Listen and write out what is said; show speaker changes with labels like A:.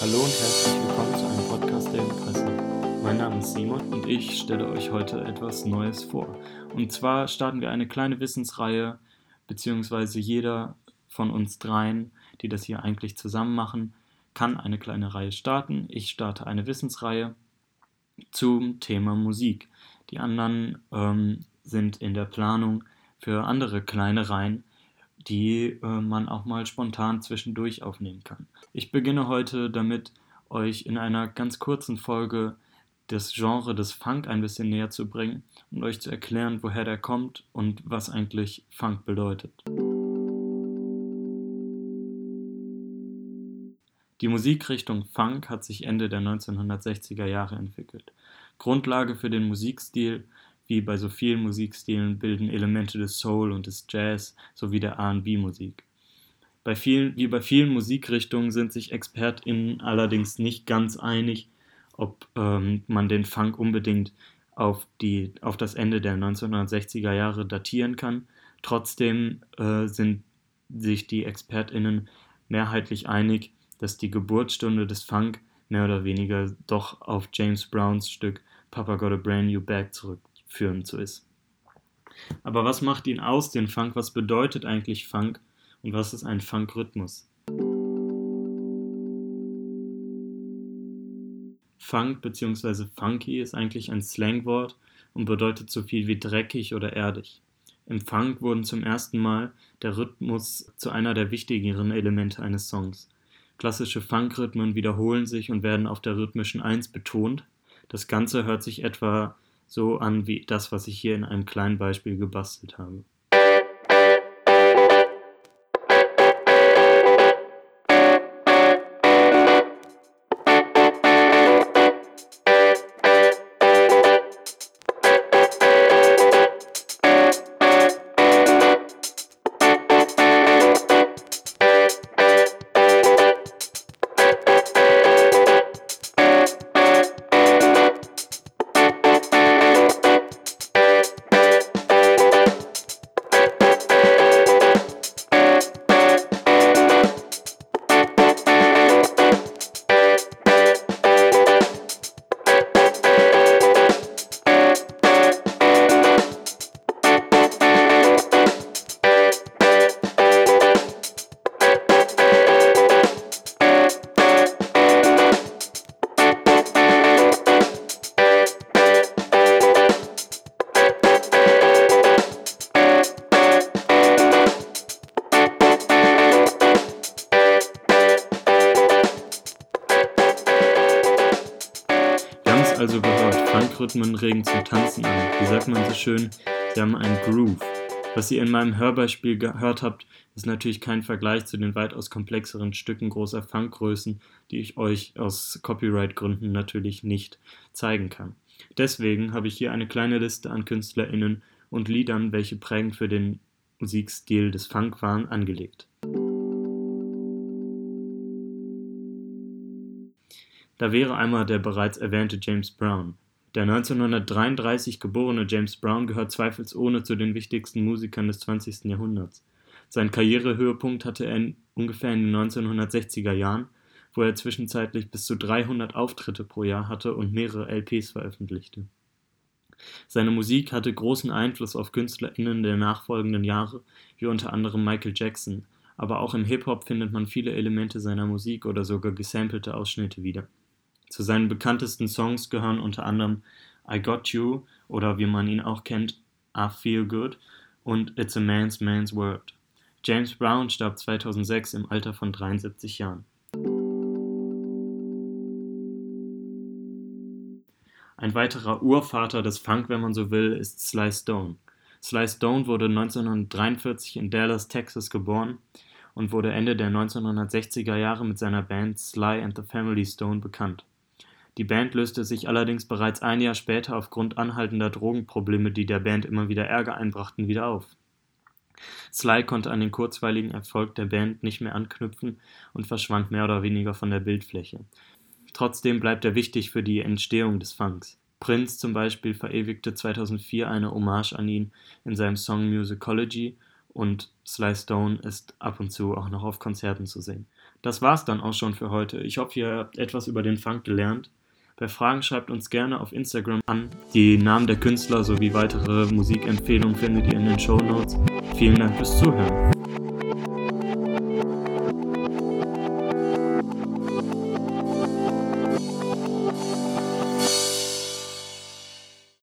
A: Hallo und herzlich willkommen zu einem Podcast der Impresse. Mein Name ist Simon und ich stelle euch heute etwas Neues vor. Und zwar starten wir eine kleine Wissensreihe, beziehungsweise jeder von uns dreien, die das hier eigentlich zusammen machen, kann eine kleine Reihe starten. Ich starte eine Wissensreihe zum Thema Musik. Die anderen ähm, sind in der Planung für andere kleine Reihen, die äh, man auch mal spontan zwischendurch aufnehmen kann. Ich beginne heute damit, euch in einer ganz kurzen Folge das Genre des Funk ein bisschen näher zu bringen und euch zu erklären, woher der kommt und was eigentlich Funk bedeutet. Die Musikrichtung Funk hat sich Ende der 1960er Jahre entwickelt. Grundlage für den Musikstil wie bei so vielen Musikstilen bilden Elemente des Soul und des Jazz sowie der RB-Musik. Bei vielen, wie bei vielen Musikrichtungen sind sich ExpertInnen allerdings nicht ganz einig, ob ähm, man den Funk unbedingt auf, die, auf das Ende der 1960er Jahre datieren kann. Trotzdem äh, sind sich die ExpertInnen mehrheitlich einig, dass die Geburtsstunde des Funk mehr oder weniger doch auf James Browns Stück Papa Got a Brand New Bag zurück führend so ist. Aber was macht ihn aus, den Funk? Was bedeutet eigentlich Funk und was ist ein Funk-Rhythmus? Funk bzw. Funky ist eigentlich ein Slangwort und bedeutet so viel wie dreckig oder erdig. Im Funk wurden zum ersten Mal der Rhythmus zu einer der wichtigeren Elemente eines Songs. Klassische Funk-Rhythmen wiederholen sich und werden auf der rhythmischen Eins betont. Das Ganze hört sich etwa so an wie das, was ich hier in einem kleinen Beispiel gebastelt habe. Also gehört, Funkrhythmen regen zum Tanzen an. Wie sagt man so schön, sie haben einen Groove. Was ihr in meinem Hörbeispiel gehört habt, ist natürlich kein Vergleich zu den weitaus komplexeren Stücken großer Funkgrößen, die ich euch aus Copyright-Gründen natürlich nicht zeigen kann. Deswegen habe ich hier eine kleine Liste an KünstlerInnen und Liedern, welche prägend für den Musikstil des Funk waren, angelegt. Da wäre einmal der bereits erwähnte James Brown. Der 1933 geborene James Brown gehört zweifelsohne zu den wichtigsten Musikern des 20. Jahrhunderts. Sein Karrierehöhepunkt hatte er ungefähr in den 1960er Jahren, wo er zwischenzeitlich bis zu 300 Auftritte pro Jahr hatte und mehrere LPs veröffentlichte. Seine Musik hatte großen Einfluss auf KünstlerInnen der nachfolgenden Jahre, wie unter anderem Michael Jackson, aber auch im Hip-Hop findet man viele Elemente seiner Musik oder sogar gesampelte Ausschnitte wieder. Zu seinen bekanntesten Songs gehören unter anderem I Got You oder wie man ihn auch kennt, I Feel Good und It's a Man's Man's World. James Brown starb 2006 im Alter von 73 Jahren. Ein weiterer Urvater des Funk, wenn man so will, ist Sly Stone. Sly Stone wurde 1943 in Dallas, Texas geboren und wurde Ende der 1960er Jahre mit seiner Band Sly and the Family Stone bekannt. Die Band löste sich allerdings bereits ein Jahr später aufgrund anhaltender Drogenprobleme, die der Band immer wieder Ärger einbrachten, wieder auf. Sly konnte an den kurzweiligen Erfolg der Band nicht mehr anknüpfen und verschwand mehr oder weniger von der Bildfläche. Trotzdem bleibt er wichtig für die Entstehung des Funks. Prince zum Beispiel verewigte 2004 eine Hommage an ihn in seinem Song Musicology und Sly Stone ist ab und zu auch noch auf Konzerten zu sehen. Das war's dann auch schon für heute. Ich hoffe, ihr habt etwas über den Funk gelernt. Bei Fragen schreibt uns gerne auf Instagram an. Die Namen der Künstler sowie weitere Musikempfehlungen findet ihr in den Show Notes. Vielen Dank fürs Zuhören.